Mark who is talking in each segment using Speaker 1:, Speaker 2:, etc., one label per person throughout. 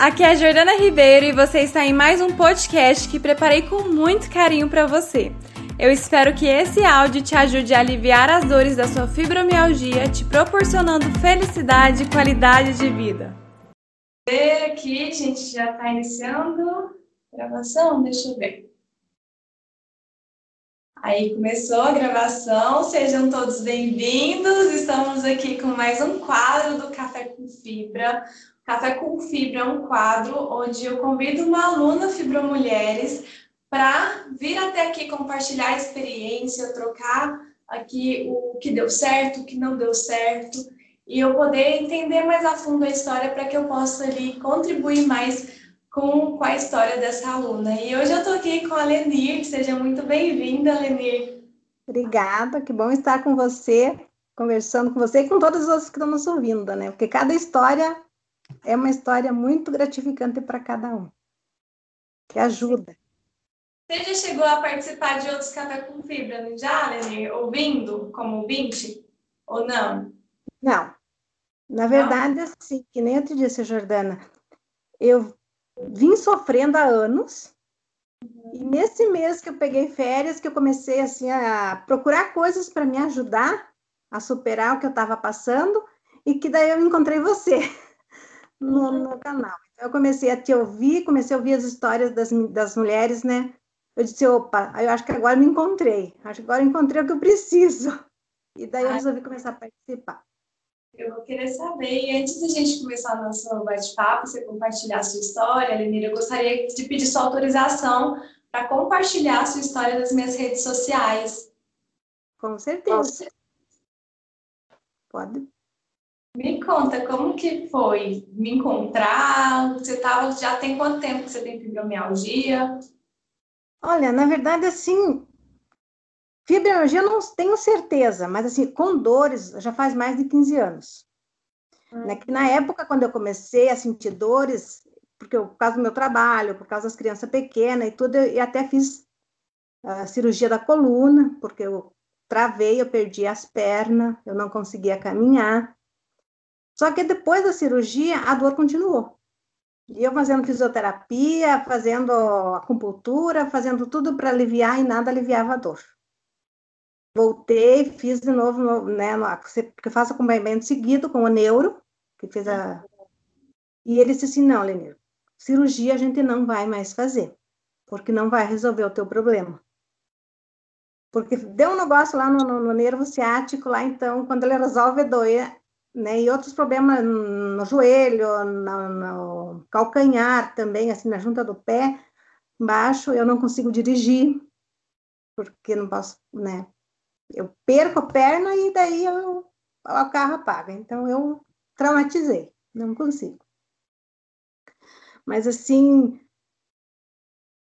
Speaker 1: aqui é a Jordana Ribeiro e você está em mais um podcast que preparei com muito carinho para você. Eu espero que esse áudio te ajude a aliviar as dores da sua fibromialgia, te proporcionando felicidade e qualidade de vida.
Speaker 2: Aqui, a gente já está iniciando a gravação, deixa eu ver. Aí começou a gravação, sejam todos bem-vindos. Estamos aqui com mais um quadro do Café com Fibra, Café com Fibra é um quadro onde eu convido uma aluna Fibromulheres para vir até aqui compartilhar a experiência, trocar aqui o que deu certo, o que não deu certo, e eu poder entender mais a fundo a história para que eu possa ali contribuir mais com, com a história dessa aluna. E hoje eu estou aqui com a Lenir, seja muito bem-vinda, Lenir.
Speaker 3: Obrigada, que bom estar com você, conversando com você e com os outros que estão nos ouvindo, né? Porque cada história é uma história muito gratificante para cada um, que ajuda.
Speaker 2: Você já chegou a participar de outros Café com Fibra, já, Lenir? Ouvindo como ouvinte? Ou não?
Speaker 3: Não. Na verdade, não? assim, que nem eu te disse, Jordana, eu vim sofrendo há anos, uhum. e nesse mês que eu peguei férias, que eu comecei assim a procurar coisas para me ajudar a superar o que eu estava passando, e que daí eu encontrei você. no, no canal. Então, eu comecei a te ouvir, comecei a ouvir as histórias das, das mulheres, né? Eu disse, opa, eu acho que agora me encontrei. Acho que agora encontrei o que eu preciso. E daí eu resolvi começar a participar.
Speaker 2: Eu vou querer saber, e antes da gente começar o nosso bate-papo, você compartilhar a sua história, Lenira, eu gostaria de pedir sua autorização para compartilhar a sua história nas minhas redes sociais.
Speaker 3: Com certeza. Pode.
Speaker 2: Me conta, como que foi me encontrar? Você tava, já tem quanto tempo que você tem fibromialgia?
Speaker 3: Olha, na verdade, assim, fibromialgia eu não tenho certeza, mas assim, com dores já faz mais de 15 anos. Hum. Né, que na época, quando eu comecei a sentir dores, porque eu, por causa do meu trabalho, por causa das crianças pequenas e tudo, eu, até fiz a cirurgia da coluna, porque eu travei, eu perdi as pernas, eu não conseguia caminhar. Só que depois da cirurgia, a dor continuou. E eu fazendo fisioterapia, fazendo acupuntura, fazendo tudo para aliviar e nada aliviava a dor. Voltei, fiz de novo, né, porque faço acompanhamento seguido com o neuro, que fez a... E ele disse assim, não, Lenir, cirurgia a gente não vai mais fazer, porque não vai resolver o teu problema. Porque deu um negócio lá no, no, no nervo ciático, lá então, quando ele resolve doer, né? E outros problemas no joelho, no, no, calcanhar também, assim, na junta do pé, embaixo, eu não consigo dirigir, porque não posso, né? Eu perco a perna e daí eu, o carro apaga. Então, eu traumatizei, não consigo. Mas, assim,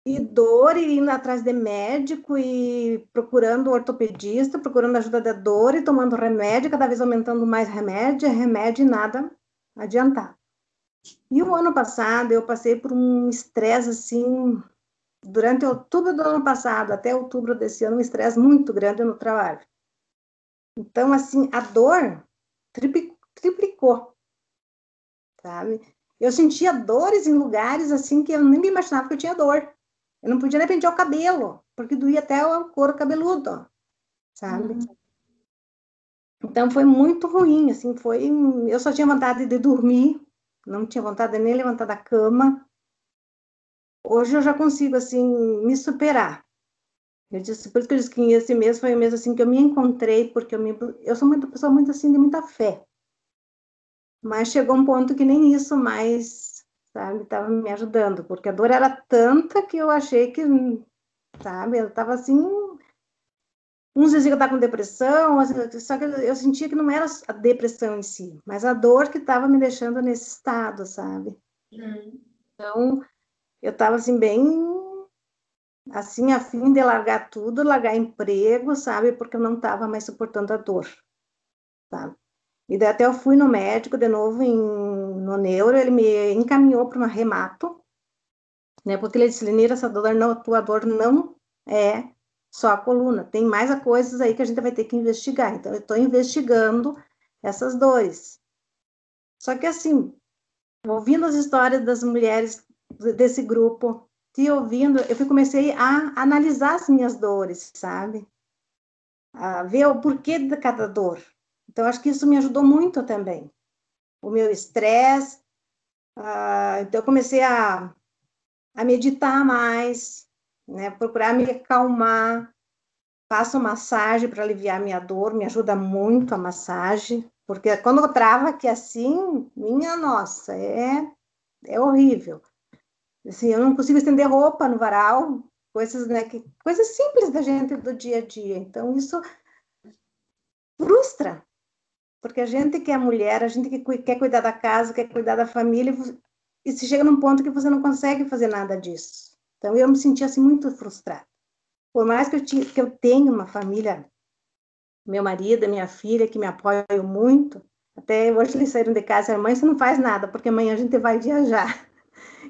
Speaker 3: e dor e indo atrás de médico e procurando ortopedista, procurando ajuda da dor e tomando remédio, cada vez aumentando mais remédio, remédio e nada adiantar. E o ano passado eu passei por um estresse assim, durante outubro do ano passado até outubro desse ano, um estresse muito grande no trabalho. Então, assim, a dor triplicou, sabe? Eu sentia dores em lugares assim que eu nem me imaginava que eu tinha dor. Eu não podia nem pentear o cabelo, porque doía até o couro cabeludo, sabe? Uhum. Então foi muito ruim, assim, foi. Eu só tinha vontade de dormir, não tinha vontade de nem levantar da cama. Hoje eu já consigo, assim, me superar. Eu disse, por isso que eu disse que esse mês foi o mês, assim, que eu me encontrei, porque eu, me, eu sou uma pessoa muito, assim, de muita fé. Mas chegou um ponto que nem isso mais sabe? Tava me ajudando, porque a dor era tanta que eu achei que, sabe? Eu tava assim. Uns diziam que eu estava com depressão, só que eu sentia que não era a depressão em si, mas a dor que estava me deixando nesse estado, sabe? Uhum. Então, eu estava assim, bem assim, a fim de largar tudo, largar emprego, sabe? Porque eu não estava mais suportando a dor, sabe? E daí até eu fui no médico de novo, em, no neuro, ele me encaminhou para uma remato, né? Porque ele disse, Lenira, essa dor não, tua dor não é só a coluna, tem mais coisas aí que a gente vai ter que investigar. Então, eu estou investigando essas dores. Só que assim, ouvindo as histórias das mulheres desse grupo, te ouvindo, eu comecei a analisar as minhas dores, sabe? A ver o porquê de cada dor. Então, acho que isso me ajudou muito também. O meu estresse. Uh, então, eu comecei a, a meditar mais, né? procurar me acalmar. Faço massagem para aliviar minha dor, me ajuda muito a massagem, porque quando eu trava aqui assim, minha nossa, é, é horrível. Assim, eu não consigo estender roupa no varal, coisas, né, que, coisas simples da gente do dia a dia. Então, isso frustra, porque a gente que é mulher, a gente que quer cuidar da casa, quer cuidar da família, e se chega num ponto que você não consegue fazer nada disso. Então, eu me senti assim muito frustrada. Por mais que eu, tinha, que eu tenha uma família, meu marido, minha filha, que me apoiam muito, até hoje eles saíram de casa, mãe, você não faz nada, porque amanhã a gente vai viajar.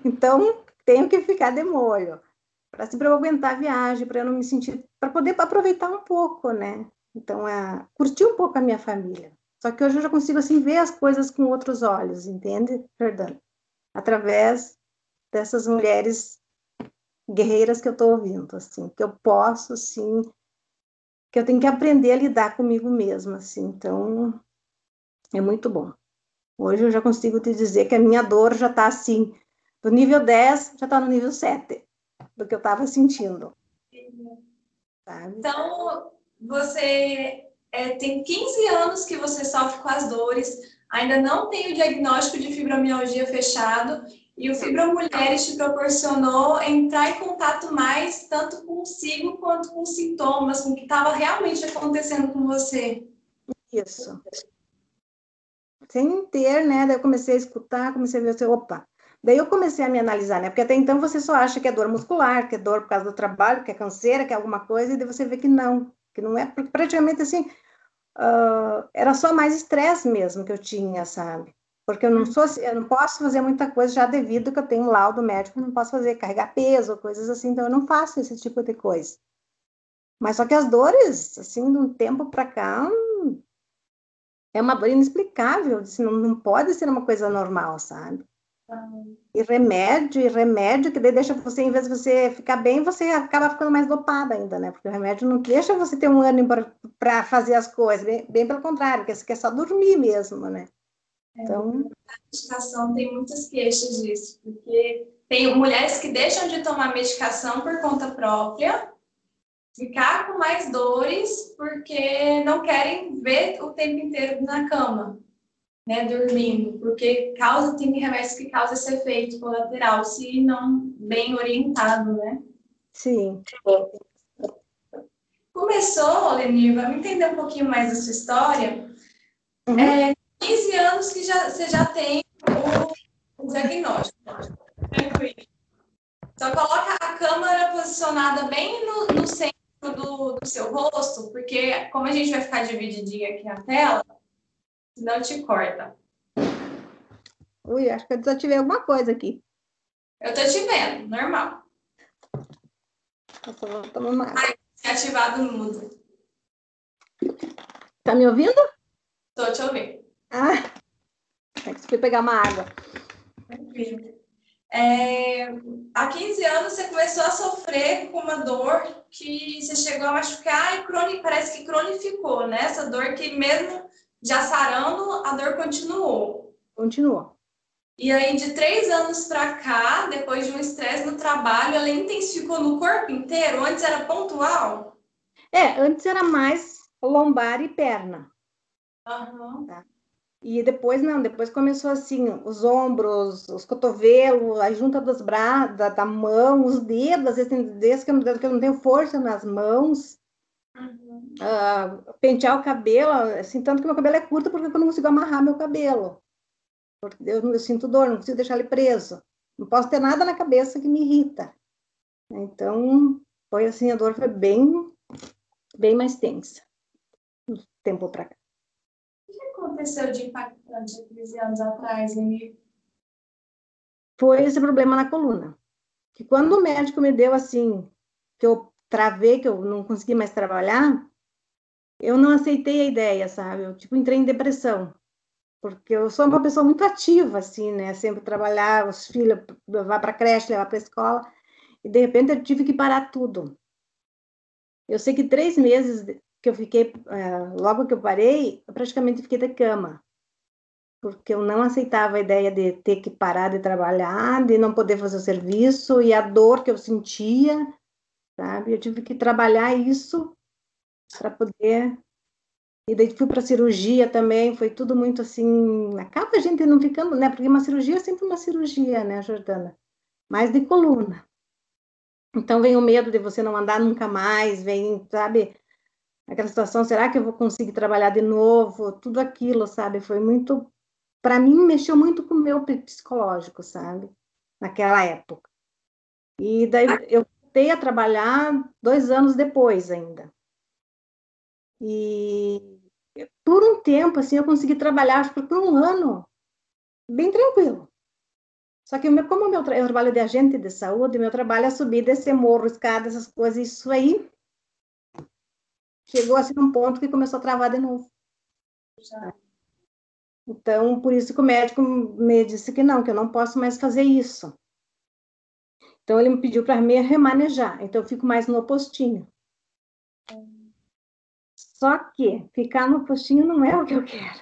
Speaker 3: Então, tenho que ficar de molho para se eu aguentar a viagem, para eu não me sentir, para poder aproveitar um pouco, né? Então, é, curtir um pouco a minha família. Só que hoje eu já consigo assim ver as coisas com outros olhos, entende, Fernando? Através dessas mulheres guerreiras que eu estou ouvindo, assim, que eu posso, assim, que eu tenho que aprender a lidar comigo mesma, assim. Então, é muito bom. Hoje eu já consigo te dizer que a minha dor já está assim, do nível 10 já está no nível 7 do que eu estava sentindo.
Speaker 2: Sabe? Então, você é, tem 15 anos que você sofre com as dores, ainda não tem o diagnóstico de fibromialgia fechado, e o Fibra Mulheres te proporcionou entrar em contato mais tanto consigo quanto com sintomas, com o que estava realmente acontecendo com você.
Speaker 3: Isso. Sem ter, né? Daí eu comecei a escutar, comecei a ver, assim, opa, Daí eu comecei a me analisar, né? Porque até então você só acha que é dor muscular, que é dor por causa do trabalho, que é canseira, que é alguma coisa, e daí você vê que não, que não é, praticamente assim, uh, era só mais estresse mesmo que eu tinha, sabe? Porque eu não sou, eu não posso fazer muita coisa já devido que eu tenho um laudo médico, não posso fazer carregar peso, coisas assim, então eu não faço esse tipo de coisa. Mas só que as dores, assim, de um tempo para cá, é uma dor inexplicável, assim, não, não pode ser uma coisa normal, sabe? E remédio, e remédio, que deixa você, em vez de você ficar bem, você acaba ficando mais dopada ainda, né? Porque o remédio não deixa você ter um ânimo para fazer as coisas, bem, bem, pelo contrário, porque você quer só dormir mesmo, né?
Speaker 2: É, então. A medicação tem muitas queixas disso, porque tem mulheres que deixam de tomar medicação por conta própria, ficar com mais dores, porque não querem ver o tempo inteiro na cama né, dormindo, porque causa, tem remédios que causam esse efeito colateral, se não bem orientado, né?
Speaker 3: Sim.
Speaker 2: Começou, Lenir, vamos entender um pouquinho mais da sua história. Uhum. É, 15 anos que já, você já tem o, o diagnóstico. Tranquilo. Só coloca a câmera posicionada bem no, no centro do, do seu rosto, porque como a gente vai ficar divididinha aqui na tela, não te corta.
Speaker 3: Ui, acho que eu desativei alguma coisa aqui.
Speaker 2: Eu tô te vendo, normal.
Speaker 3: Eu só vou tomar uma água.
Speaker 2: Ai, ativado o mudo.
Speaker 3: Tá me ouvindo?
Speaker 2: Tô te ouvindo.
Speaker 3: Ah, é que foi pegar uma água.
Speaker 2: Tranquilo. É, há 15 anos você começou a sofrer com uma dor que você chegou a machucar e croni, parece que cronificou, né? Essa dor que mesmo já sarando, a dor continuou.
Speaker 3: Continuou.
Speaker 2: E aí, de três anos para cá, depois de um estresse no trabalho, ela intensificou no corpo inteiro? Antes era pontual?
Speaker 3: É, antes era mais lombar e perna.
Speaker 2: Uhum. Tá?
Speaker 3: E depois não, depois começou assim, os ombros, os cotovelos, a junta dos braços, da, da mão, os dedos, às vezes tem dedos que eu, não, que eu não tenho força nas mãos. Uhum. Uh, pentear o cabelo, assim, tanto que meu cabelo é curto porque eu não consigo amarrar meu cabelo. Porque eu, eu sinto dor, não consigo deixar ele preso. Não posso ter nada na cabeça que me irrita. Então, foi assim, a dor foi bem, bem mais tensa. Um tempo para cá.
Speaker 2: O que aconteceu de impactante há 15 anos atrás, Emílio?
Speaker 3: Foi esse problema na coluna. Que quando o médico me deu assim, que eu travei, que eu não consegui mais trabalhar, eu não aceitei a ideia, sabe? Eu, tipo, entrei em depressão. porque eu sou uma pessoa muito ativa, assim, né? Sempre trabalhar, os filhos, levar para creche, levar para escola, e de repente eu tive que parar tudo. Eu sei que três meses que eu fiquei, é, logo que eu parei, eu praticamente fiquei de cama, porque eu não aceitava a ideia de ter que parar de trabalhar, de não poder fazer o serviço, e a dor que eu sentia, sabe? Eu tive que trabalhar isso para poder e daí fui para cirurgia também, foi tudo muito assim. Acaba a gente não ficando, né? Porque uma cirurgia é sempre uma cirurgia, né, Jordana? Mais de coluna. Então vem o medo de você não andar nunca mais, vem, sabe? Aquela situação, será que eu vou conseguir trabalhar de novo? Tudo aquilo, sabe? Foi muito. Para mim, mexeu muito com o meu psicológico, sabe? Naquela época. E daí eu voltei a trabalhar dois anos depois ainda. E por um tempo, assim, eu consegui trabalhar, acho que por um ano, bem tranquilo. Só que meu, como meu, eu trabalho de agente de saúde, meu trabalho é subir, descer morro, escada, essas coisas, isso aí chegou assim num ponto que começou a travar de novo. Então, por isso que o médico me disse que não, que eu não posso mais fazer isso. Então, ele me pediu para me remanejar. Então, eu fico mais no postinho. Só que ficar no postinho não é o que eu quero,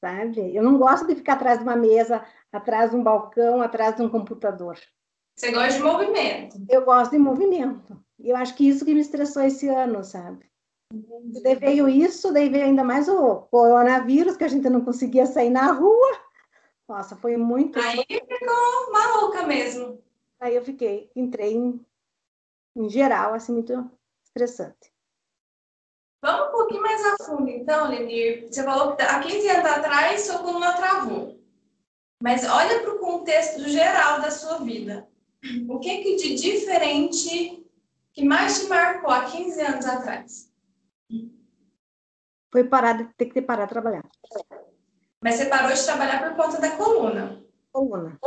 Speaker 3: sabe? Eu não gosto de ficar atrás de uma mesa, atrás de um balcão, atrás de um computador.
Speaker 2: Você gosta de movimento?
Speaker 3: Eu gosto de movimento. E eu acho que isso que me estressou esse ano, sabe? Entendi. Daí veio isso, daí veio ainda mais o coronavírus, que a gente não conseguia sair na rua. Nossa, foi muito.
Speaker 2: Aí ficou maluca mesmo.
Speaker 3: Aí eu fiquei, entrei em, em geral, assim, muito estressante.
Speaker 2: Vamos um pouquinho mais a fundo, então, Lenir. Você falou que há 15 anos atrás sua coluna travou. Mas olha para o contexto geral da sua vida. O que, que de diferente que mais te marcou há 15 anos atrás?
Speaker 3: Foi parar de ter que parar de trabalhar.
Speaker 2: Mas você parou de trabalhar por conta da coluna.
Speaker 3: Coluna.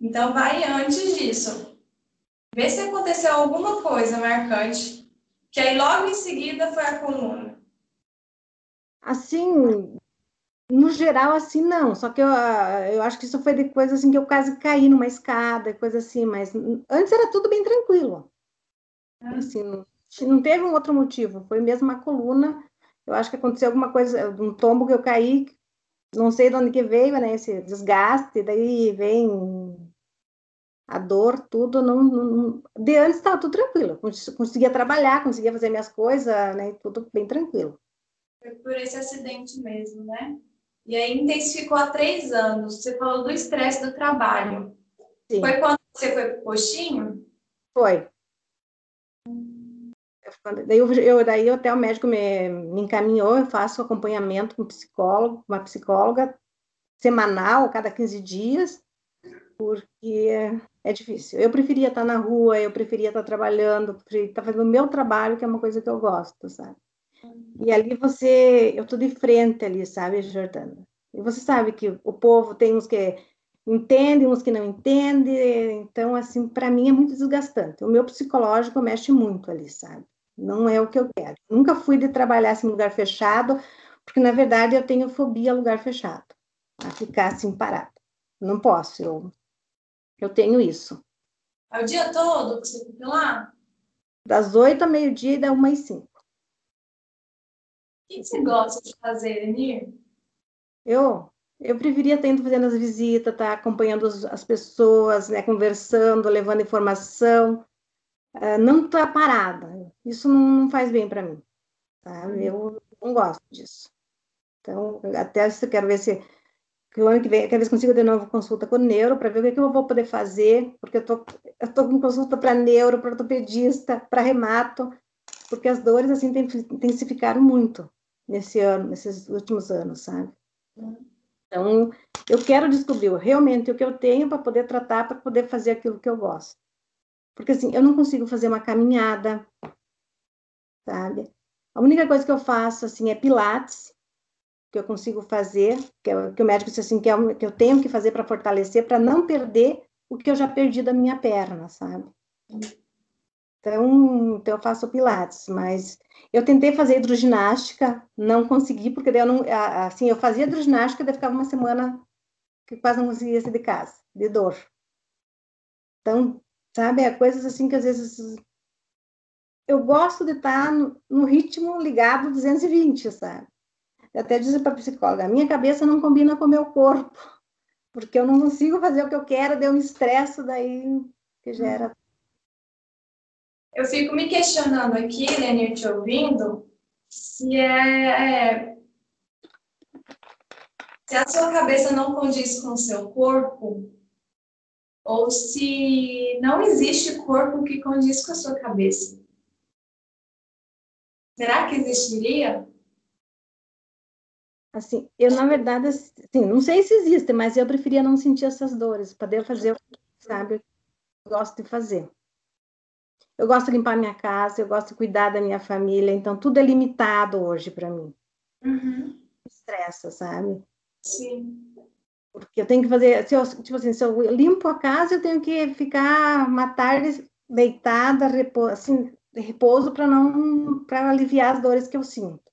Speaker 2: Então vai antes disso. Vê se aconteceu alguma coisa marcante que aí logo em seguida foi a coluna.
Speaker 3: Assim, no geral, assim, não. Só que eu, eu acho que isso foi de coisa assim que eu quase caí numa escada, coisa assim, mas antes era tudo bem tranquilo. Ah. Assim, não, não teve um outro motivo, foi mesmo a coluna. Eu acho que aconteceu alguma coisa, um tombo que eu caí, não sei de onde que veio, né? Esse desgaste, daí vem a dor, tudo, não, não de antes estava tudo tranquilo, conseguia trabalhar, conseguia fazer minhas coisas, né, tudo bem tranquilo.
Speaker 2: Foi por esse acidente mesmo, né? E aí intensificou há três anos. Você falou do estresse do trabalho. Sim. Foi quando você foi pro postinho?
Speaker 3: Foi. Daí, eu, eu, daí até o médico me, me encaminhou, eu faço acompanhamento com um psicólogo, uma psicóloga semanal, cada 15 dias, porque é difícil. Eu preferia estar na rua, eu preferia estar trabalhando, preferia estar fazendo o meu trabalho, que é uma coisa que eu gosto, sabe? E ali você, eu estou de frente ali, sabe, Jordana? E você sabe que o povo tem uns que entendem, uns que não entendem, então, assim, para mim é muito desgastante. O meu psicológico mexe muito ali, sabe? Não é o que eu quero. Nunca fui de trabalhar assim, em lugar fechado, porque, na verdade, eu tenho fobia a lugar fechado, a ficar assim parado. Não posso, eu eu tenho isso.
Speaker 2: É o dia todo que você fica lá?
Speaker 3: Das oito ao meio-dia e da uma e cinco.
Speaker 2: O que você gosta de fazer, Enir?
Speaker 3: Eu, eu preferia estar indo fazendo as visitas, estar tá acompanhando as pessoas, né, conversando, levando informação, uh, não estar parada. Isso não, faz bem para mim. Tá? Eu não gosto disso. Então, até eu quero ver se que o ano que vem, se consigo de novo consulta com o neuro, para ver o que, que, eu vou poder fazer, porque eu tô, eu tô com consulta para neuro, para ortopedista, para remato, porque as dores, assim, intensificaram muito nesse ano, nesses últimos anos, sabe? Então, eu quero descobrir realmente o que eu tenho para poder tratar, para poder fazer aquilo que eu gosto. Porque, assim, eu não consigo fazer uma caminhada, sabe? A única coisa que eu faço, assim, é pilates, que eu consigo fazer, que, eu, que o médico disse assim, que, é, que eu tenho que fazer para fortalecer, para não perder o que eu já perdi da minha perna, sabe? Então, então eu faço pilates, mas eu tentei fazer hidroginástica, não consegui, porque daí eu não, assim, eu fazia hidroginástica, daí ficava uma semana que quase não conseguia sair de casa, de dor. Então, sabe, é coisas assim que às vezes eu gosto de estar no, no ritmo ligado 220, sabe? Eu até disse para a psicóloga, a minha cabeça não combina com o meu corpo, porque eu não consigo fazer o que eu quero, deu um estresse daí que gera.
Speaker 2: Eu fico me questionando aqui, Lenir, te ouvindo, se é, é se a sua cabeça não condiz com o seu corpo, ou se não existe corpo que condiz com a sua cabeça. Será que existiria?
Speaker 3: Assim, eu na verdade, assim, não sei se existe, mas eu preferia não sentir essas dores, poder fazer o que, sabe, eu gosto de fazer. Eu gosto de limpar minha casa, eu gosto de cuidar da minha família, então tudo é limitado hoje para mim.
Speaker 2: Uhum.
Speaker 3: Estressa, sabe?
Speaker 2: Sim.
Speaker 3: Porque eu tenho que fazer, se eu, tipo assim, se eu limpo a casa, eu tenho que ficar uma tarde deitada, repouso, assim, de repouso para não para aliviar as dores que eu sinto.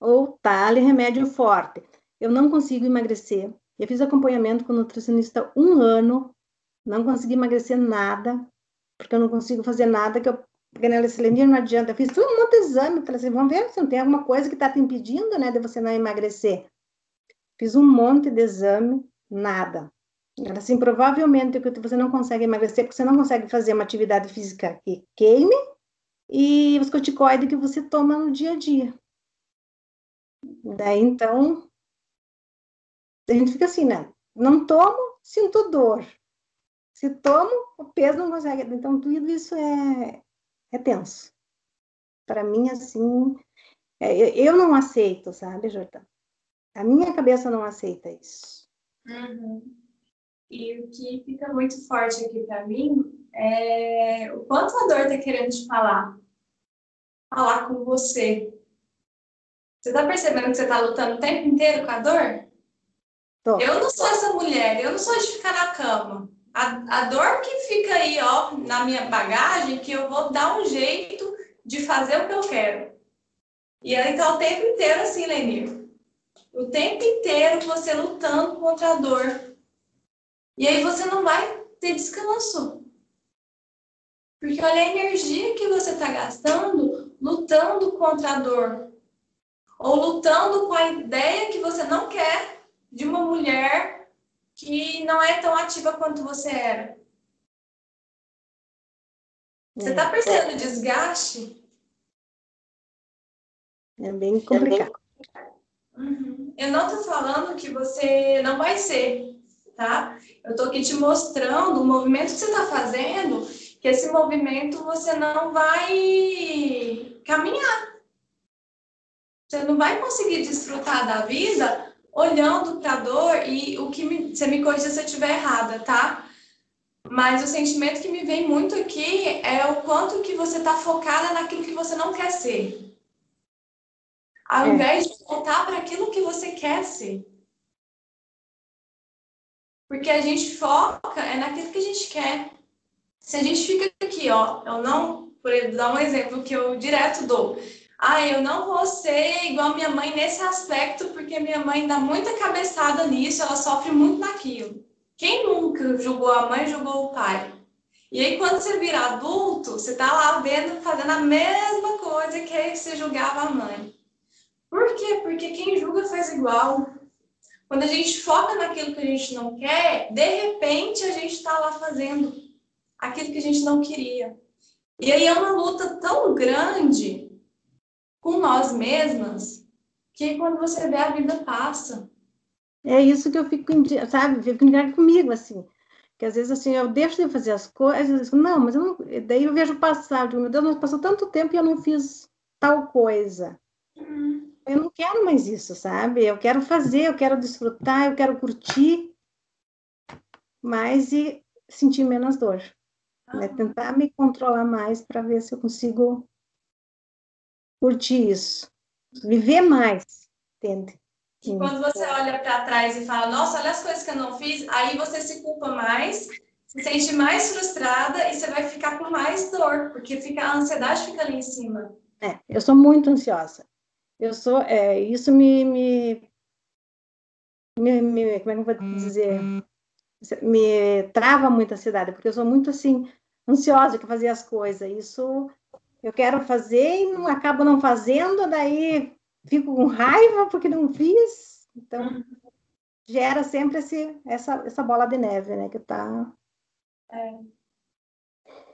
Speaker 3: Ou tale remédio forte. Eu não consigo emagrecer. Eu fiz acompanhamento com nutricionista um ano, não consegui emagrecer nada, porque eu não consigo fazer nada que eu ganhei não adianta. Eu fiz um monte de exame, falei assim, vamos ver se não tem alguma coisa que está te impedindo, né, de você não emagrecer. Fiz um monte de exame, nada. Assim, provavelmente que você não consegue emagrecer porque você não consegue fazer uma atividade física que queime e os corticoides que você toma no dia a dia. Daí, então, a gente fica assim, né? Não tomo, sinto dor. Se tomo, o peso não consegue. Então, tudo isso é, é tenso. Para mim, assim, é, eu não aceito, sabe, Jordão? A minha cabeça não aceita isso.
Speaker 2: Uhum. E o que fica muito forte aqui para mim é o quanto a dor está querendo te falar. Falar com você. Você está percebendo que você está lutando o tempo inteiro com a dor? Tô. Eu não sou essa mulher, eu não sou de ficar na cama. A, a dor que fica aí, ó, na minha bagagem, que eu vou dar um jeito de fazer o que eu quero. E aí tá o tempo inteiro assim, Lenir. O tempo inteiro você lutando contra a dor. E aí você não vai ter descanso. Porque olha a energia que você está gastando lutando contra a dor. Ou lutando com a ideia que você não quer de uma mulher que não é tão ativa quanto você era. Você está é. percebendo o desgaste?
Speaker 3: É bem complicado.
Speaker 2: Uhum. Eu não estou falando que você não vai ser tá? Eu estou aqui te mostrando o movimento que você está fazendo, que esse movimento você não vai caminhar. Você não vai conseguir desfrutar da vida olhando para a dor e o que me, você me corrija se eu estiver errada, tá? Mas o sentimento que me vem muito aqui é o quanto que você está focada naquilo que você não quer ser. Ao é. invés de voltar para aquilo que você quer ser. Porque a gente foca é naquilo que a gente quer. Se a gente fica aqui, ó, eu não, por dar um exemplo que eu direto dou. Ah, eu não vou ser igual minha mãe nesse aspecto, porque minha mãe dá muita cabeçada nisso, ela sofre muito naquilo. Quem nunca julgou a mãe, julgou o pai? E aí, quando você vira adulto, você tá lá vendo, fazendo a mesma coisa que você julgava a mãe. Por quê? Porque quem julga faz igual. Quando a gente foca naquilo que a gente não quer, de repente a gente está lá fazendo aquilo que a gente não queria. E aí é uma luta tão grande com nós mesmas que quando você vê a vida passa.
Speaker 3: É isso que eu fico, sabe, fico ligado comigo, assim. Que às vezes, assim, eu deixo de fazer as coisas, não, mas eu não... Daí eu vejo passar, digo, meu Deus, mas passou tanto tempo e eu não fiz tal coisa.
Speaker 2: Uhum
Speaker 3: eu não quero mais isso, sabe? Eu quero fazer, eu quero desfrutar, eu quero curtir, mais e sentir menos dor. Né? Tentar me controlar mais para ver se eu consigo curtir isso. Viver mais, entende?
Speaker 2: E quando você olha para trás e fala, nossa, olha as coisas que eu não fiz, aí você se culpa mais se sente mais frustrada e você vai ficar com mais dor, porque fica, a ansiedade fica ali em cima.
Speaker 3: É, eu sou muito ansiosa. Eu sou, é, isso me, me, me, me, como é que eu vou dizer? Me trava muito a ansiedade, porque eu sou muito assim, ansiosa que fazer as coisas. Isso eu quero fazer e não acabo não fazendo, daí fico com raiva porque não fiz. Então, gera sempre esse, essa, essa bola de neve, né? Que tá.
Speaker 2: É.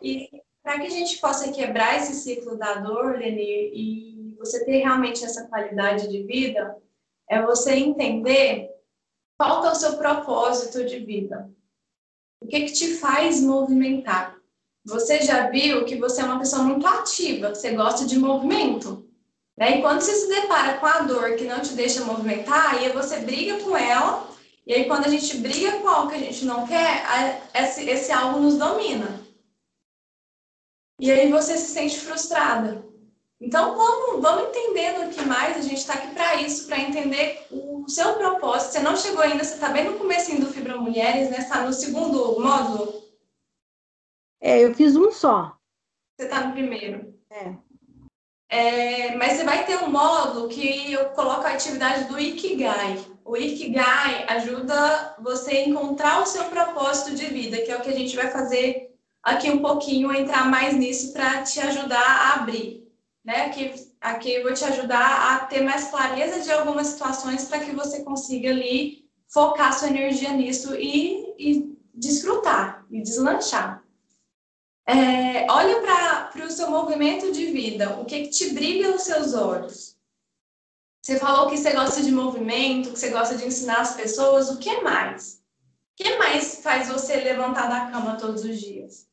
Speaker 2: E para que a gente possa quebrar esse ciclo da dor, Lenir, e você ter realmente essa qualidade de vida, é você entender qual é o seu propósito de vida. O que, que te faz movimentar? Você já viu que você é uma pessoa muito ativa, você gosta de movimento. Né? E quando você se depara com a dor que não te deixa movimentar, aí você briga com ela, e aí quando a gente briga com algo que a gente não quer, esse, esse algo nos domina. E aí você se sente frustrada. Então vamos, vamos entendendo o que mais, a gente está aqui para isso, para entender o seu propósito. Você não chegou ainda, você está bem no começo do Fibra Mulheres, né? Está no segundo módulo?
Speaker 3: É, eu fiz um só.
Speaker 2: Você está no primeiro.
Speaker 3: É.
Speaker 2: é. Mas você vai ter um módulo que eu coloco a atividade do Ikigai. O Ikigai ajuda você a encontrar o seu propósito de vida, que é o que a gente vai fazer aqui um pouquinho, entrar mais nisso para te ajudar a abrir. Né? Aqui, aqui eu vou te ajudar a ter mais clareza de algumas situações para que você consiga ali focar sua energia nisso e, e desfrutar e deslanchar. É, olha para o seu movimento de vida, o que, que te brilha nos seus olhos? Você falou que você gosta de movimento, que você gosta de ensinar as pessoas, o que mais? O que mais faz você levantar da cama todos os dias?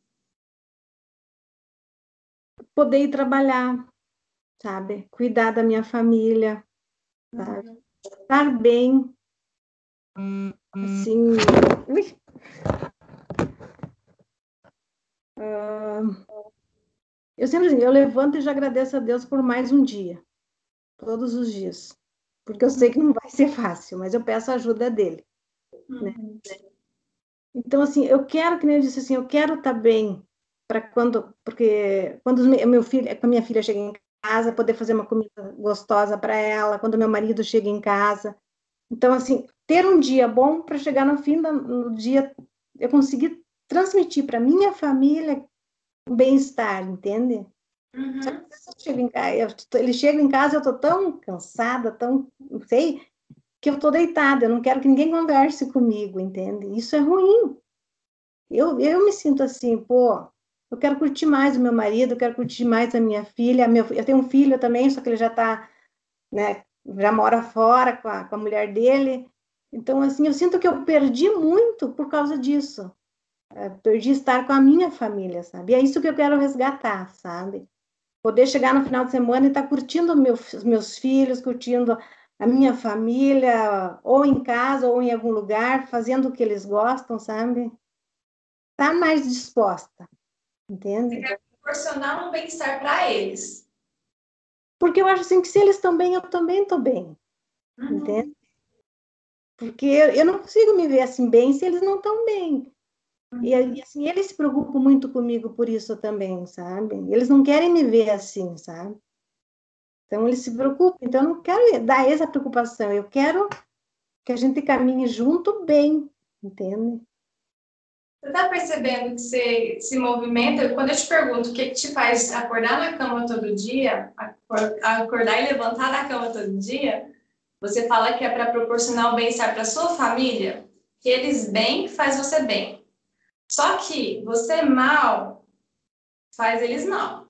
Speaker 3: Poder ir trabalhar, sabe? Cuidar da minha família, sabe? Estar bem. Assim. Ui. Eu sempre eu levanto e já agradeço a Deus por mais um dia, todos os dias, porque eu sei que não vai ser fácil, mas eu peço a ajuda dele. Né? Então, assim, eu quero, que nem eu disse assim, eu quero estar tá bem para quando, porque quando meu filho, a minha filha chega em casa, poder fazer uma comida gostosa para ela, quando meu marido chega em casa. Então, assim, ter um dia bom para chegar no fim do dia, eu conseguir transmitir para minha família o bem-estar, entende? Uhum. em casa, ele chega em casa, eu estou tão cansada, tão, não sei, que eu estou deitada, eu não quero que ninguém converse comigo, entende? Isso é ruim. Eu, eu me sinto assim, pô, eu quero curtir mais o meu marido, eu quero curtir mais a minha filha, meu, eu tenho um filho também, só que ele já está, né, já mora fora com a, com a mulher dele, então, assim, eu sinto que eu perdi muito por causa disso. É, perdi estar com a minha família, sabe? E é isso que eu quero resgatar, sabe? Poder chegar no final de semana e estar tá curtindo meu, meus filhos, curtindo a minha família, ou em casa, ou em algum lugar, fazendo o que eles gostam, sabe? Tá mais disposta, entende?
Speaker 2: Quer proporcionar um bem-estar para eles.
Speaker 3: Porque eu acho assim que se eles estão bem, eu também estou bem, uhum. entende? Porque eu não consigo me ver assim bem se eles não estão bem. E, assim, eles se preocupam muito comigo por isso também, sabe? Eles não querem me ver assim, sabe? Então, eles se preocupam. Então, eu não quero dar essa preocupação. Eu quero que a gente caminhe junto bem, entende?
Speaker 2: Você está percebendo que você se movimenta? Quando eu te pergunto o que, que te faz acordar na cama todo dia, acordar e levantar da cama todo dia, você fala que é para proporcionar o bem-estar para sua família, que eles bem faz você bem. Só que você mal faz eles mal.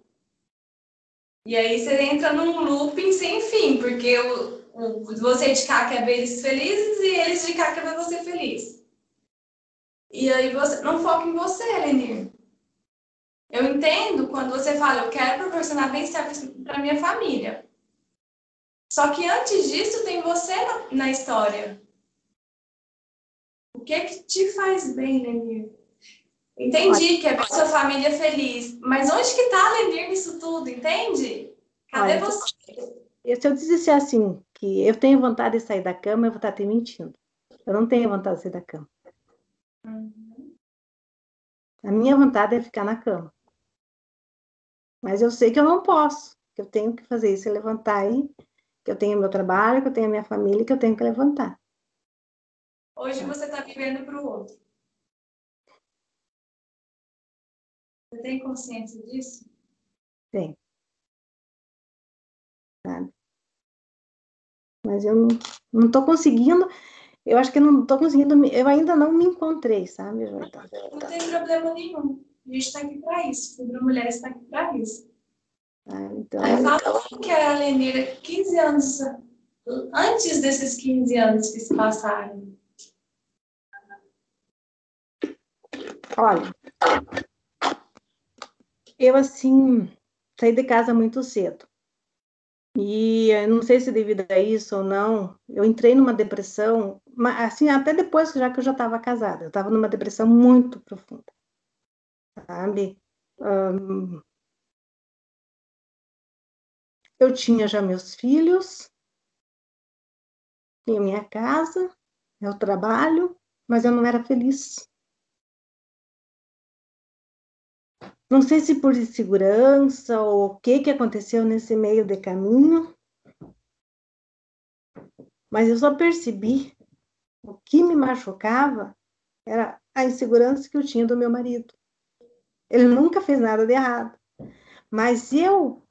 Speaker 2: E aí você entra num looping sem fim, porque o, o, você de cá quer ver eles felizes e eles de cá quer ver você feliz. E aí você não foca em você, Lenir. Eu entendo quando você fala, eu quero proporcionar bem-estar para minha família. Só que antes disso tem você na, na história. O que é que te faz bem, Lenir? Entendi que é para sua família feliz. Mas onde que está a Lenir nisso tudo, entende? Cadê Olha, você?
Speaker 3: Se eu disser assim, que eu tenho vontade de sair da cama, eu vou estar te mentindo. Eu não tenho vontade de sair da cama. Uhum. A minha vontade é ficar na cama. Mas eu sei que eu não posso, que eu tenho que fazer isso, é levantar aí, que eu tenho meu trabalho, que eu tenho minha família, que eu tenho que levantar.
Speaker 2: Hoje você está vivendo para o outro. Você tem consciência disso?
Speaker 3: Tem. Sabe? Mas eu não estou conseguindo, eu acho que eu não estou conseguindo, eu ainda não me encontrei, sabe,
Speaker 2: Joita? Não tem problema nenhum. A gente está aqui para isso. Fibra Mulher está aqui para isso. Ah, então... Aí fala que a Lenira, 15 anos, antes desses 15 anos que se passaram.
Speaker 3: Olha, eu assim saí de casa muito cedo. E não sei se devido a isso ou não, eu entrei numa depressão, assim, até depois já que eu já estava casada, eu estava numa depressão muito profunda, sabe? Um, eu tinha já meus filhos, tinha minha casa, meu trabalho, mas eu não era feliz. Não sei se por insegurança ou o que, que aconteceu nesse meio de caminho, mas eu só percebi o que me machucava era a insegurança que eu tinha do meu marido. Ele nunca fez nada de errado, mas eu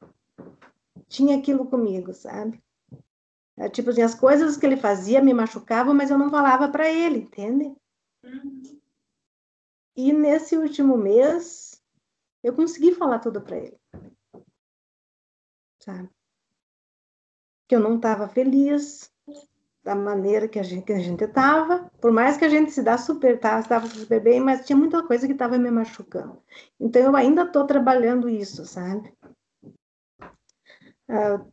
Speaker 3: tinha aquilo comigo, sabe? É, tipo assim, as coisas que ele fazia me machucavam, mas eu não falava para ele, entende? Uhum. E nesse último mês, eu consegui falar tudo para ele. Sabe? Que eu não estava feliz da maneira que a gente estava, por mais que a gente se dá super, tá, estava super bem, mas tinha muita coisa que estava me machucando. Então eu ainda estou trabalhando isso, sabe? Uh,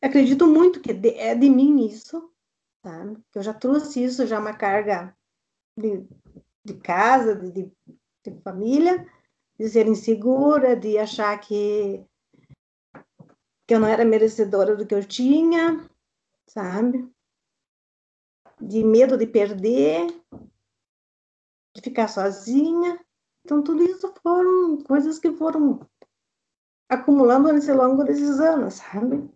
Speaker 3: acredito muito que é de mim isso, sabe? Que eu já trouxe isso, já uma carga de, de casa, de, de, de família, de ser insegura, de achar que, que eu não era merecedora do que eu tinha, sabe? De medo de perder, de ficar sozinha. Então, tudo isso foram coisas que foram acumulando nesse longo desses anos, sabe?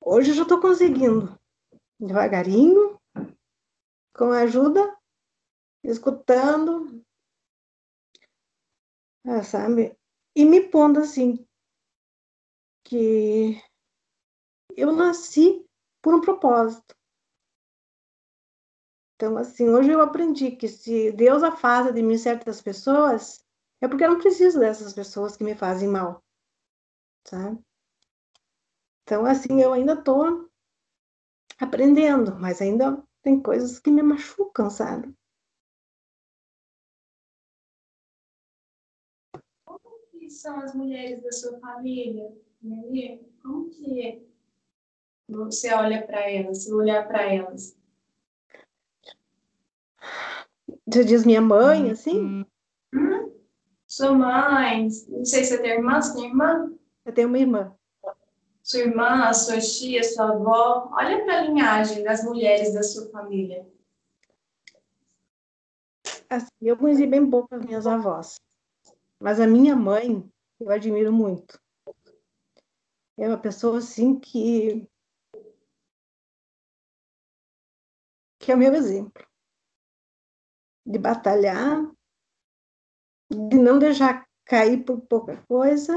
Speaker 3: Hoje eu já estou conseguindo, devagarinho, com a ajuda escutando, ah, sabe? E me pondo assim, que eu nasci por um propósito. Então, assim, hoje eu aprendi que se Deus afasta de mim certas pessoas, é porque eu não preciso dessas pessoas que me fazem mal, sabe? Então, assim, eu ainda estou aprendendo, mas ainda tem coisas que me machucam, sabe?
Speaker 2: São as mulheres da sua família? Como que você olha para elas, se olhar para elas?
Speaker 3: Você diz minha mãe, assim?
Speaker 2: Hum? Sua mãe, não sei se você tem irmã, você tem irmã?
Speaker 3: Eu tenho uma irmã.
Speaker 2: Sua irmã, sua tia, sua avó. Olha para a linhagem das mulheres da sua família.
Speaker 3: Assim, eu conheci bem pouco as minhas avós. Mas a minha mãe, eu admiro muito. É uma pessoa assim que que é o meu exemplo de batalhar, de não deixar cair por pouca coisa.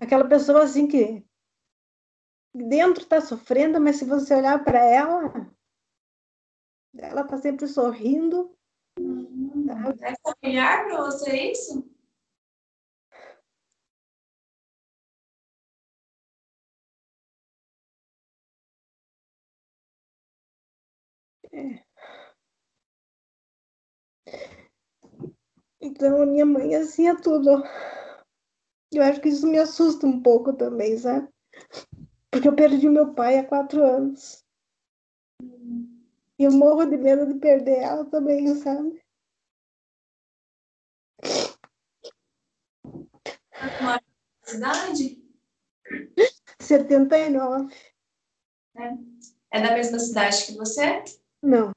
Speaker 3: Aquela pessoa assim que dentro está sofrendo, mas se você olhar para ela, ela está sempre sorrindo
Speaker 2: é familiar para você isso?
Speaker 3: É. Então, a minha mãe, assim, é tudo. Eu acho que isso me assusta um pouco também, sabe? Porque eu perdi meu pai há quatro anos. E eu morro de medo de perder ela também, sabe?
Speaker 2: Tá cidade?
Speaker 3: 79.
Speaker 2: É. é da mesma cidade que você?
Speaker 3: Não.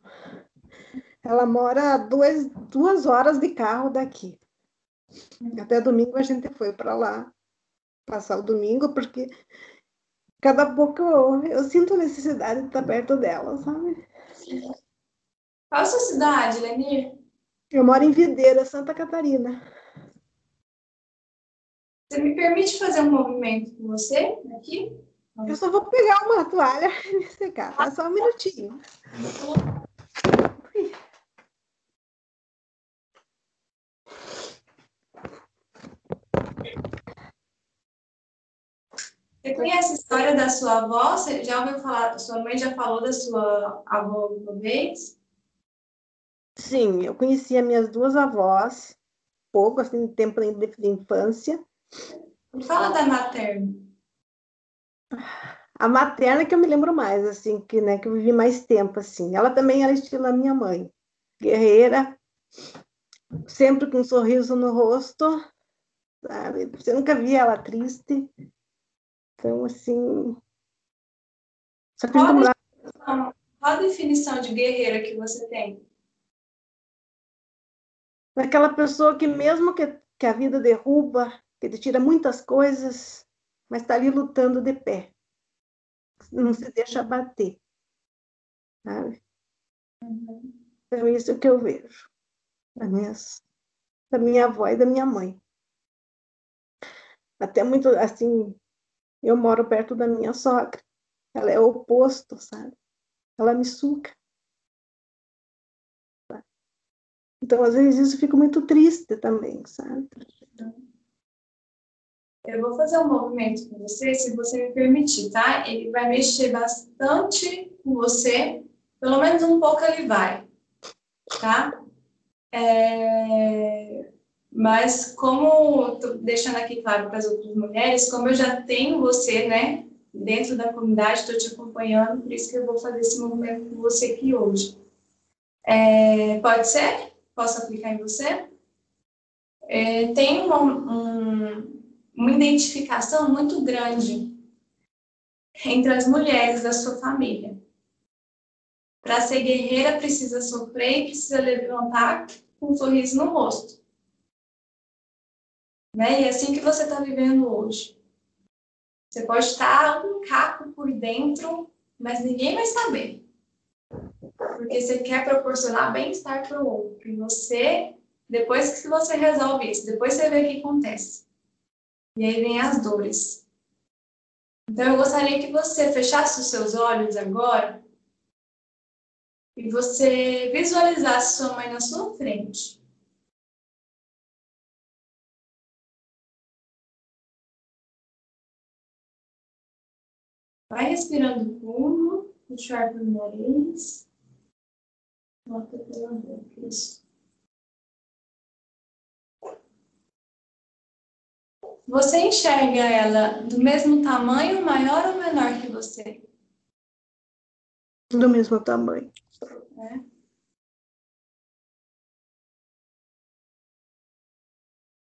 Speaker 3: Ela mora duas, duas horas de carro daqui. Até domingo a gente foi para lá passar o domingo, porque cada pouco eu, eu sinto necessidade de estar perto dela, sabe?
Speaker 2: Qual a sua cidade, Lenir?
Speaker 3: Eu moro em Videira, Santa Catarina.
Speaker 2: Você me permite fazer um movimento com você aqui?
Speaker 3: Eu só vou pegar uma toalha e me secar, tá? Só um minutinho.
Speaker 2: Você conhece a história da sua avó? Você já ouviu falar? Sua mãe já falou da sua avó alguma vez?
Speaker 3: Sim, eu conhecia minhas duas avós, pouco, assim, tempo de infância.
Speaker 2: Fala da materna.
Speaker 3: A materna que eu me lembro mais, assim, que, né, que eu vivi mais tempo, assim. Ela também era estilo a minha mãe, guerreira, sempre com um sorriso no rosto, sabe? Você nunca via ela triste. Então, assim. Só que
Speaker 2: Qual a, definição, qual a definição de guerreira que você tem?
Speaker 3: Aquela pessoa que, mesmo que, que a vida derruba, que te tira muitas coisas, mas está ali lutando de pé. Não se deixa bater. Sabe?
Speaker 2: Uhum.
Speaker 3: Então, isso é o que eu vejo da minha, da minha avó e da minha mãe. Até muito, assim, eu moro perto da minha sogra. Ela é o oposto, sabe? Ela me suca. Então, às vezes, isso fica muito triste também, sabe?
Speaker 2: Eu vou fazer um movimento com você, se você me permitir, tá? Ele vai mexer bastante com você, pelo menos um pouco ele vai, tá? É... Mas como, tô deixando aqui claro para as outras mulheres, como eu já tenho você, né, dentro da comunidade, estou te acompanhando, por isso que eu vou fazer esse movimento com você aqui hoje. É... Pode ser? Posso aplicar em você? É... Tem um, uma identificação muito grande entre as mulheres da sua família. Para ser guerreira, precisa sofrer e precisa levantar com um sorriso no rosto. Né? E é assim que você está vivendo hoje. Você pode estar um caco por dentro, mas ninguém vai saber. Porque você quer proporcionar bem-estar para o outro. E você, depois que você resolve isso, depois você vê o que acontece. E aí vem as dores. Então eu gostaria que você fechasse os seus olhos agora e você visualizasse sua mãe na sua frente. Vai respirando fundo, puxar pelo nariz. Bota pela boca, isso. Você enxerga ela do mesmo tamanho, maior ou menor que você?
Speaker 3: Do mesmo tamanho.
Speaker 2: É.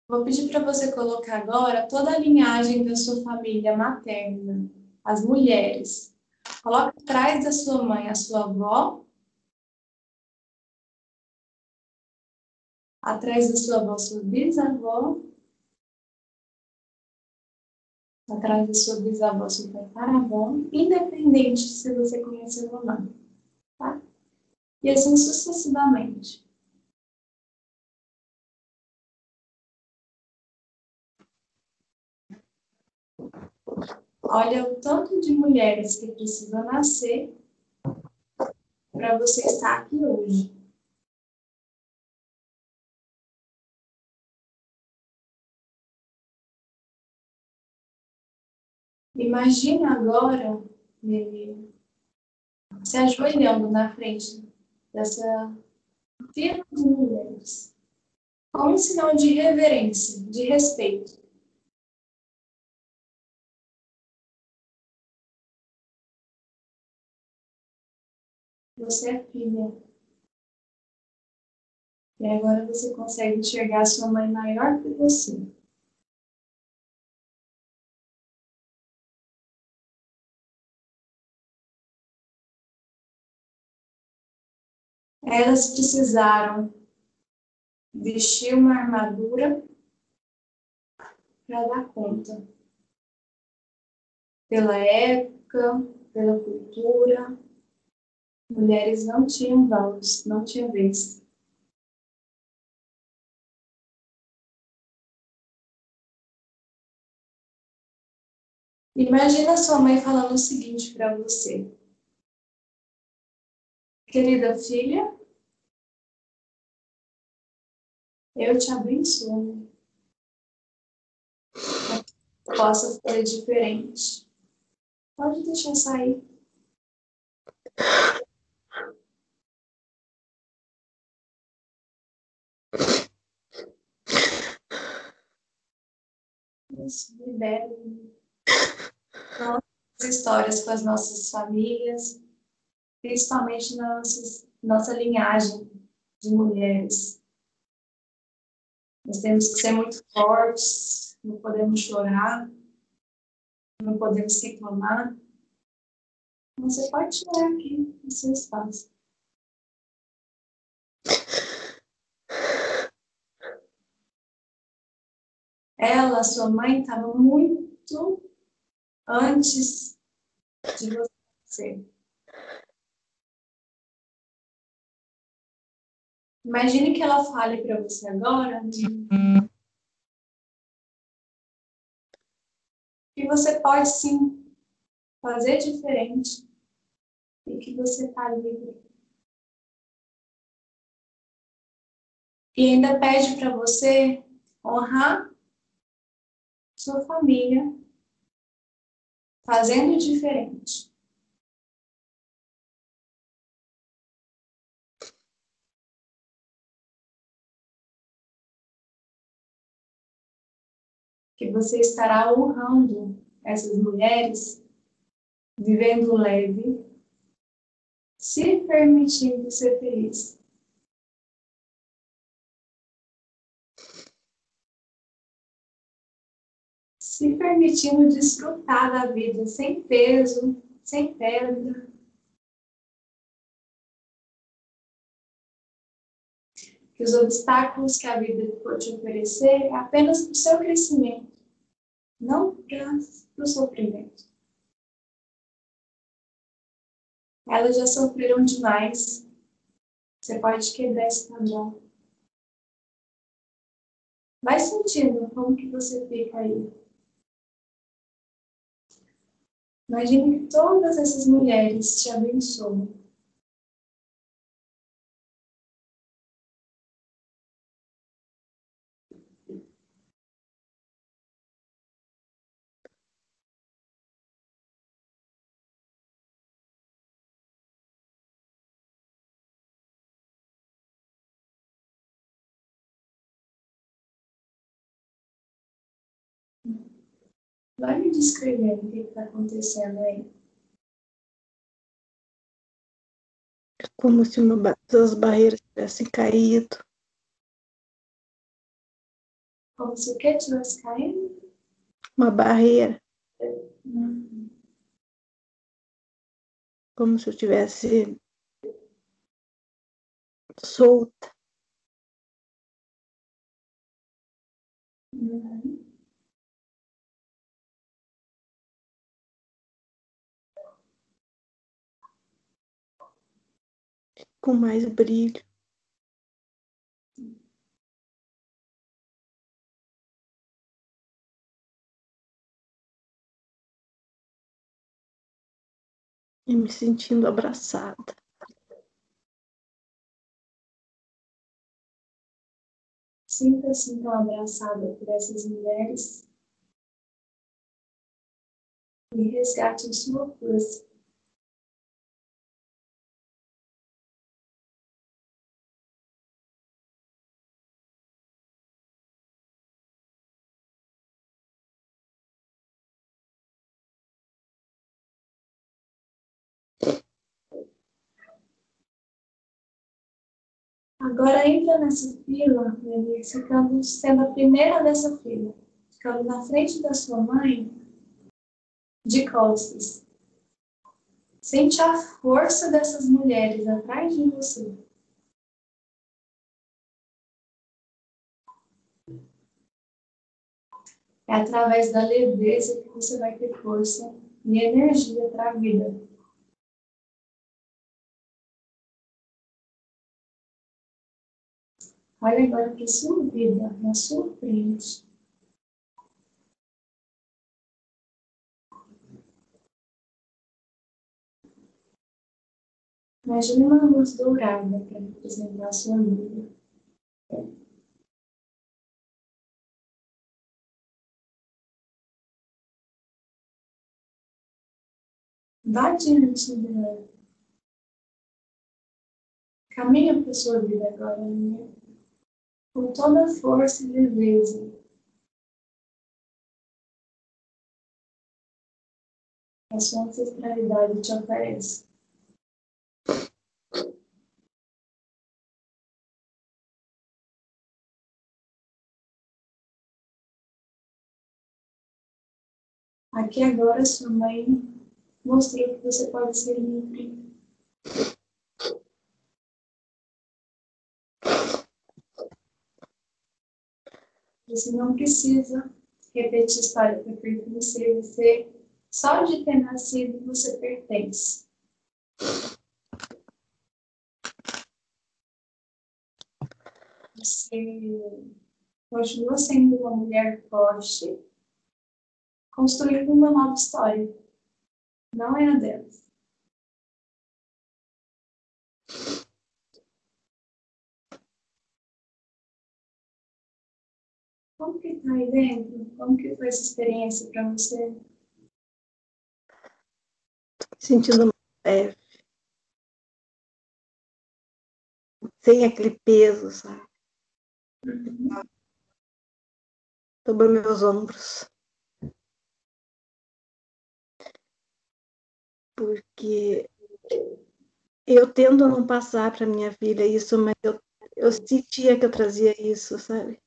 Speaker 2: Vou pedir para você colocar agora toda a linhagem da sua família materna, as mulheres. Coloca atrás da sua mãe a sua avó. Atrás da sua avó, sua bisavó. Atrás da sua bisavó super taravão, independente se você conheceu ou não. Tá? E assim sucessivamente. Olha o tanto de mulheres que precisam nascer para você estar aqui hoje. Imagina agora se ajoelhando na frente dessa fila de mulheres, como um sinal de reverência, de respeito. Você é filha. E agora você consegue enxergar sua mãe maior que você. Elas precisaram vestir uma armadura para dar conta. Pela época, pela cultura, mulheres não tinham voz, não tinham vez. Imagina sua mãe falando o seguinte para você. Querida filha, eu te abençoo. Possa ser diferente. Pode deixar sair. Isso, libere nossas histórias com as nossas famílias, principalmente na nossa, nossa linhagem de mulheres. Nós temos que ser muito fortes, não podemos chorar, não podemos reclamar. Você pode chorar aqui no seu espaço. Ela, sua mãe, estava muito antes de você. Imagine que ela fale para você agora que você pode sim fazer diferente e que você está livre. E ainda pede para você honrar sua família fazendo diferente. Que você estará honrando essas mulheres, vivendo leve, se permitindo ser feliz. se permitindo desfrutar da vida sem peso, sem perda. Que os obstáculos que a vida pode oferecer é apenas para o seu crescimento, não para o sofrimento. Elas já sofreram demais. Você pode quebrar esse padrão. Vai sentindo como que você fica aí. Imagine que todas essas mulheres te abençoam. Vai me descrevendo o que está acontecendo aí.
Speaker 3: É como se uma, as barreiras tivessem caído.
Speaker 2: Como se o que tivesse caindo?
Speaker 3: Uma barreira.
Speaker 2: Uhum.
Speaker 3: Como se eu tivesse solta.
Speaker 2: Uhum.
Speaker 3: Com mais brilho. E me sentindo abraçada.
Speaker 2: Sinta-se então abraçada por essas mulheres e resgate sua força. Agora entra nessa fila, Levi, ficando tá sendo a primeira dessa fila, ficando na frente da sua mãe, de costas. Sente a força dessas mulheres atrás de você. É através da leveza que você vai ter força e energia para a vida. Olha agora para a sua vida, na sua frente. Imagine uma luz dourada para representar a sua vida. Vá diante dela. Caminha para a sua vida agora, minha. Com toda a força e leveza. A sua ancestralidade te oferece. Aqui agora sua mãe mostrou que você pode ser livre. Você não precisa repetir história para pertencer. Você, só de ter nascido, você pertence. Você continua sendo uma mulher forte, construindo uma nova história. Não é a delas. Como que tá aí dentro? Como que foi essa experiência para você?
Speaker 3: Sentindo leve. Sem aquele peso, sabe? Uhum. Sobre meus ombros. porque eu tendo a não passar para minha filha isso, mas eu, eu sentia que eu trazia isso, sabe?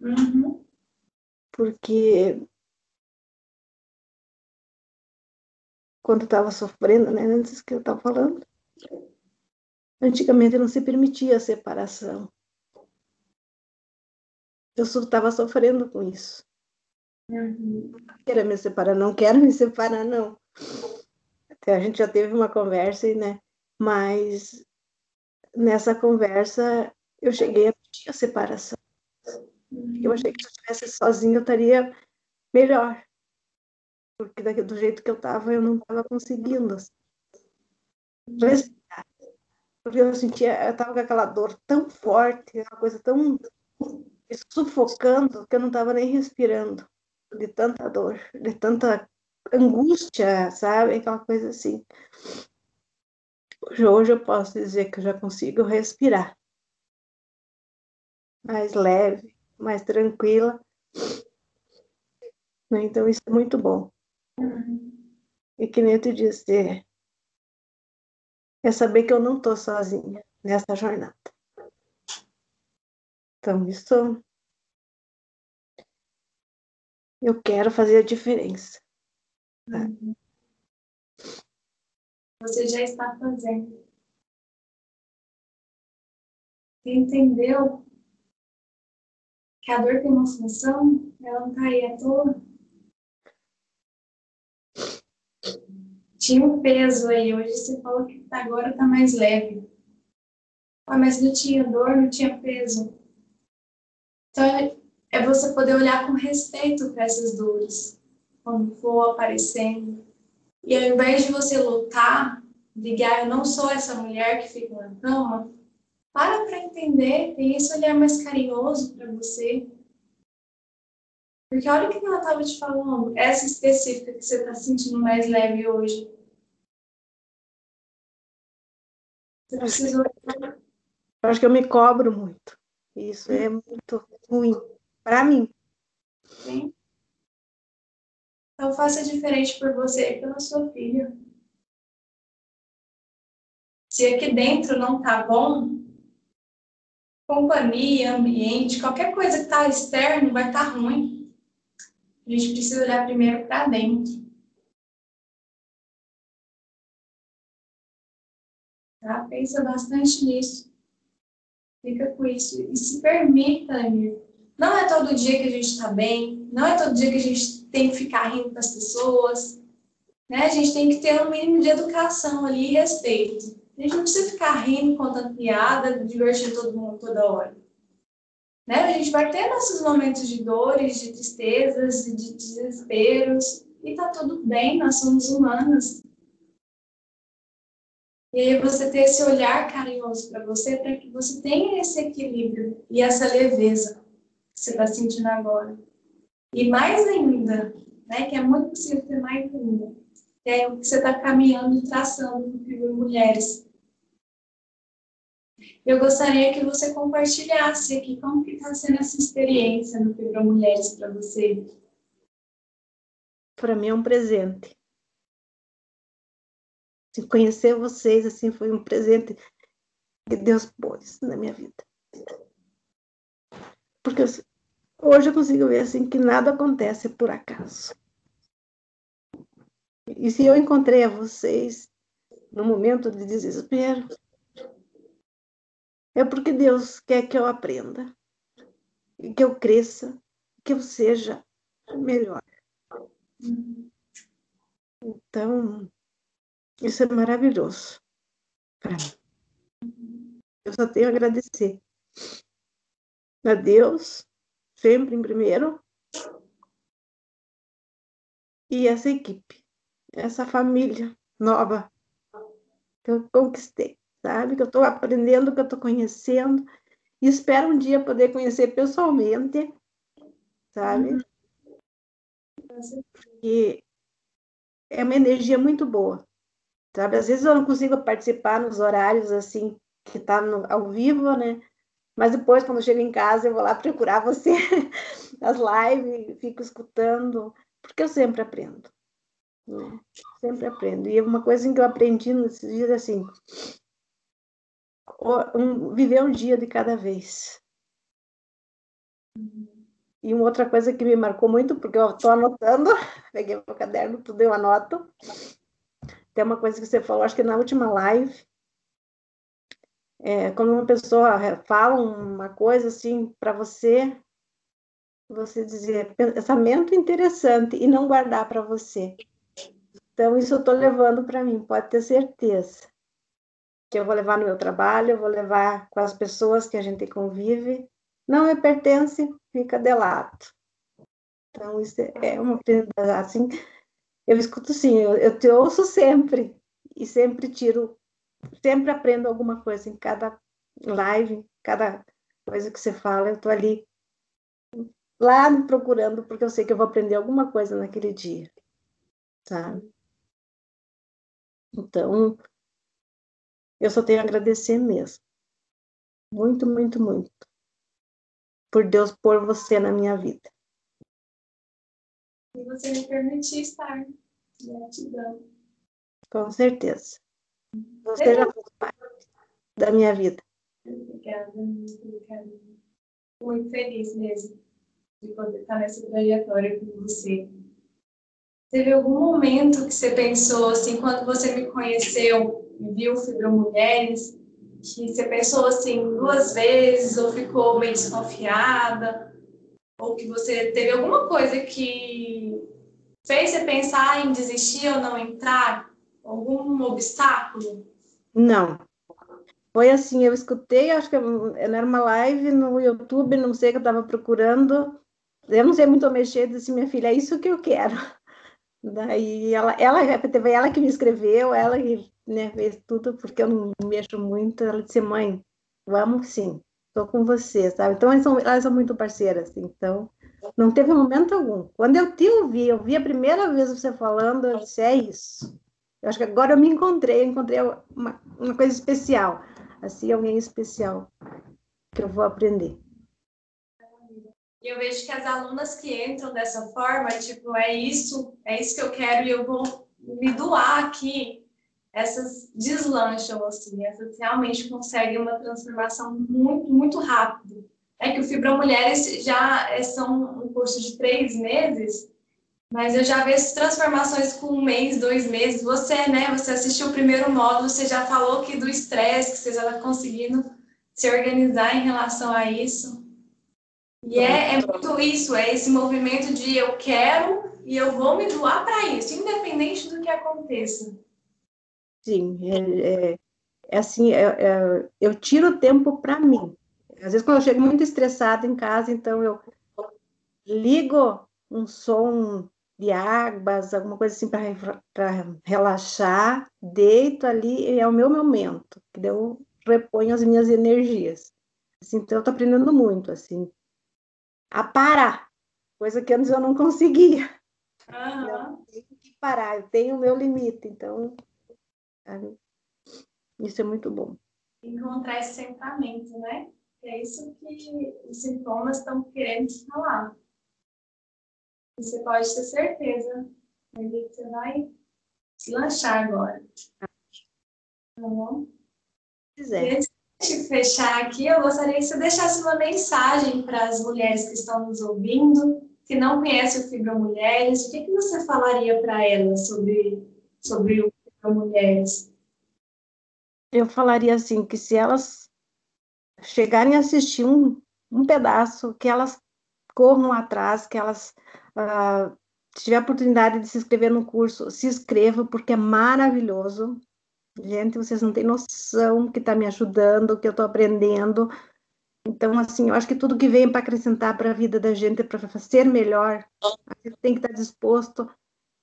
Speaker 2: Uhum.
Speaker 3: Porque quando estava sofrendo, né, antes que eu estava falando, antigamente não se permitia a separação. Eu estava sofrendo com isso.
Speaker 2: Uhum.
Speaker 3: Não quero me separar, não quero me separar, não. A gente já teve uma conversa, né? Mas nessa conversa eu cheguei a pedir a separação. Eu achei que se eu estivesse sozinha eu estaria melhor. Porque do jeito que eu estava, eu não estava conseguindo assim, respirar. Porque eu sentia, eu estava com aquela dor tão forte, uma coisa tão sufocando, que eu não estava nem respirando de tanta dor, de tanta angústia, sabe? Aquela coisa assim. Hoje, hoje eu posso dizer que eu já consigo respirar mais leve, mais tranquila. Né? Então, isso é muito bom. E que nem eu disse, é saber que eu não estou sozinha nessa jornada. Então, isso eu quero fazer a diferença.
Speaker 2: Você já está fazendo. Entendeu que a dor tem uma função? Ela não está aí à toa. Tinha um peso aí, hoje você falou que agora está mais leve. Ah, mas não tinha dor, não tinha peso. Então, é você poder olhar com respeito para essas dores quando for aparecendo. E ao invés de você lutar, ligar, eu não sou essa mulher que fica na cama, para para entender, tem esse olhar mais carinhoso para você. Porque olha o que ela estava te falando, essa específica que você está sentindo mais leve hoje. Você precisa.
Speaker 3: Eu acho que eu me cobro muito. Isso é muito ruim para mim.
Speaker 2: Sim. Então faça diferente por você e pela sua filha. Se aqui dentro não tá bom, companhia, ambiente, qualquer coisa que está externo vai estar tá ruim. A gente precisa olhar primeiro para dentro. Tá? Pensa bastante nisso. Fica com isso. E se permita, amigo. Não é todo dia que a gente está bem, Não é todo dia que a gente tem que ficar rindo com as pessoas, né? A gente tem que ter um mínimo de educação ali e respeito. A gente não precisa ficar rindo, contando piada, divertindo todo mundo toda hora. Né? A gente vai ter nossos momentos de dores, de tristezas, de desesperos, e tá tudo bem, nós somos humanos. E aí você ter esse olhar carinhoso para você, para que você tenha esse equilíbrio e essa leveza que você está sentindo agora. E mais ainda, né, que é muito possível ter mais ainda, que é o que você está caminhando e traçando no Mulheres. Eu gostaria que você compartilhasse aqui como que está sendo essa experiência no Fibra Mulheres para você.
Speaker 3: Para mim é um presente conhecer vocês assim foi um presente que Deus pôs na minha vida. Porque hoje eu consigo ver assim que nada acontece por acaso. E se eu encontrei a vocês no momento de desespero, é porque Deus quer que eu aprenda, que eu cresça, que eu seja melhor. Então, isso é maravilhoso para mim. Eu só tenho a agradecer a Deus, sempre em primeiro, e essa equipe, essa família nova que eu conquistei, sabe? Que eu estou aprendendo, que eu estou conhecendo, e espero um dia poder conhecer pessoalmente, sabe? Uhum. E é uma energia muito boa. Sabe? Às vezes eu não consigo participar nos horários assim que tá no, ao vivo, né? Mas depois, quando eu chego em casa, eu vou lá procurar você nas lives, fico escutando, porque eu sempre aprendo. Né? Sempre aprendo. E uma coisa que eu aprendi nesses dias é assim: um, viver um dia de cada vez. E uma outra coisa que me marcou muito, porque eu estou anotando, peguei meu caderno, tudo eu anoto, tem uma coisa que você falou, acho que na última live, é, quando uma pessoa fala uma coisa assim para você, você dizer pensamento interessante e não guardar para você. Então, isso eu estou levando para mim, pode ter certeza. Que eu vou levar no meu trabalho, eu vou levar com as pessoas que a gente convive. Não me pertence, fica de lado. Então, isso é uma assim, eu escuto sim, eu, eu te ouço sempre e sempre tiro, sempre aprendo alguma coisa em cada live, cada coisa que você fala, eu tô ali lá me procurando porque eu sei que eu vou aprender alguma coisa naquele dia, sabe? Então, eu só tenho a agradecer mesmo. Muito, muito, muito. Por Deus pôr você na minha vida
Speaker 2: e você me permitir estar. Gratidão.
Speaker 3: Com certeza. Você já faz parte da minha vida.
Speaker 2: Obrigada, muito obrigada. Muito feliz mesmo de poder estar nessa trajetória com você. Teve algum momento que você pensou, assim, quando você me conheceu viu Fibra Mulheres, que você pensou assim duas vezes ou ficou meio desconfiada? Ou que você teve alguma coisa que fez você pensar em desistir ou não entrar? Algum obstáculo?
Speaker 3: Não. Foi assim, eu escutei, acho que era uma live no YouTube, não sei que eu estava procurando. Eu não sei muito mexer, disse minha filha, é isso que eu quero. Daí ela, ela ela que me escreveu, ela que né, fez tudo, porque eu não mexo muito. Ela disse, mãe, vamos sim estou com você, sabe? Então, elas são, elas são muito parceiras, então, não teve momento algum. Quando eu te ouvi, eu vi a primeira vez você falando, eu disse, é isso. Eu acho que agora eu me encontrei, eu encontrei uma, uma coisa especial, assim, alguém especial que eu vou aprender.
Speaker 2: E eu vejo que as alunas que entram dessa forma, tipo, é isso, é isso que eu quero e eu vou me doar aqui essas deslancham, assim, essas realmente conseguem uma transformação muito, muito rápido. É que o Fibra Mulheres já é, são um curso de três meses, mas eu já vejo transformações com um mês, dois meses. Você, né, você assistiu o primeiro módulo, você já falou que do estresse, que você já está conseguindo se organizar em relação a isso. E é, é muito isso, é esse movimento de eu quero e eu vou me doar para isso, independente do que aconteça.
Speaker 3: Sim, é, é, é assim, é, é eu tiro tempo para mim. Às vezes, quando eu chego muito estressada em casa, então eu ligo um som de águas, alguma coisa assim para relaxar, deito ali e é o meu momento, que eu reponho as minhas energias. Assim, então, eu estou aprendendo muito, assim, a parar, coisa que antes eu não conseguia. Uhum. Eu tenho que parar, eu tenho o meu limite, então sabe? isso é muito bom.
Speaker 2: Encontrar esse centramento, né? É isso que os sintomas estão querendo falar. Você pode ter certeza que você vai se lanchar agora. Tá bom?
Speaker 3: Quiser.
Speaker 2: Antes de fechar aqui, eu gostaria que você deixasse uma mensagem para as mulheres que estão nos ouvindo, que não conhecem o Fibra Mulheres. O que, que você falaria para elas sobre, sobre o Fibra Mulheres?
Speaker 3: Eu falaria assim, que se elas chegarem a assistir um, um pedaço, que elas corram atrás, que elas Uh, se tiver a oportunidade de se inscrever no curso, se inscreva, porque é maravilhoso. Gente, vocês não têm noção que está me ajudando, que eu estou aprendendo. Então, assim, eu acho que tudo que vem para acrescentar para a vida da gente, para ser melhor, a gente tem que estar tá disposto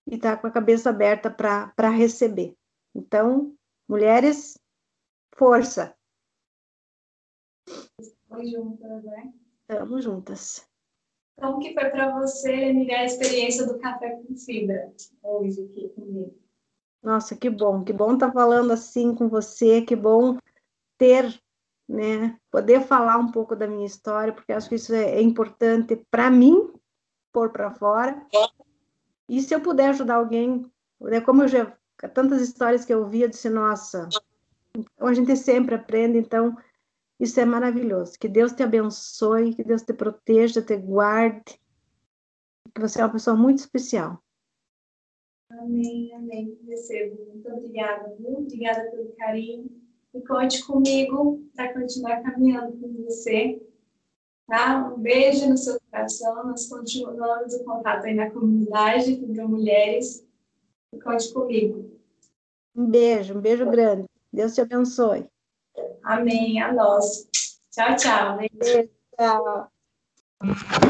Speaker 3: e estar tá com a cabeça aberta para receber. Então, mulheres, força!
Speaker 2: Estamos juntas, né?
Speaker 3: Estamos juntas.
Speaker 2: Como que foi para você, Miriam, a experiência do café com fibra hoje aqui comigo?
Speaker 3: Nossa, que bom, que bom estar tá falando assim com você, que bom ter, né, poder falar um pouco da minha história, porque acho que isso é, é importante para mim pôr para fora. E se eu puder ajudar alguém, né, como eu já tantas histórias que eu vi, eu disse, nossa, a gente sempre aprende, então isso é maravilhoso. Que Deus te abençoe, que Deus te proteja, te guarde. Que você é uma pessoa muito especial.
Speaker 2: Amém, amém. Recebo. Muito obrigada, muito obrigada pelo carinho. E conte comigo para continuar caminhando com você. Tá? Um beijo no seu coração. Nós continuamos o contato aí na comunidade com mulheres. E conte comigo.
Speaker 3: Um beijo, um beijo grande. Deus te abençoe.
Speaker 2: Amém. A nós. Tchau, tchau.
Speaker 3: Beijo, tchau.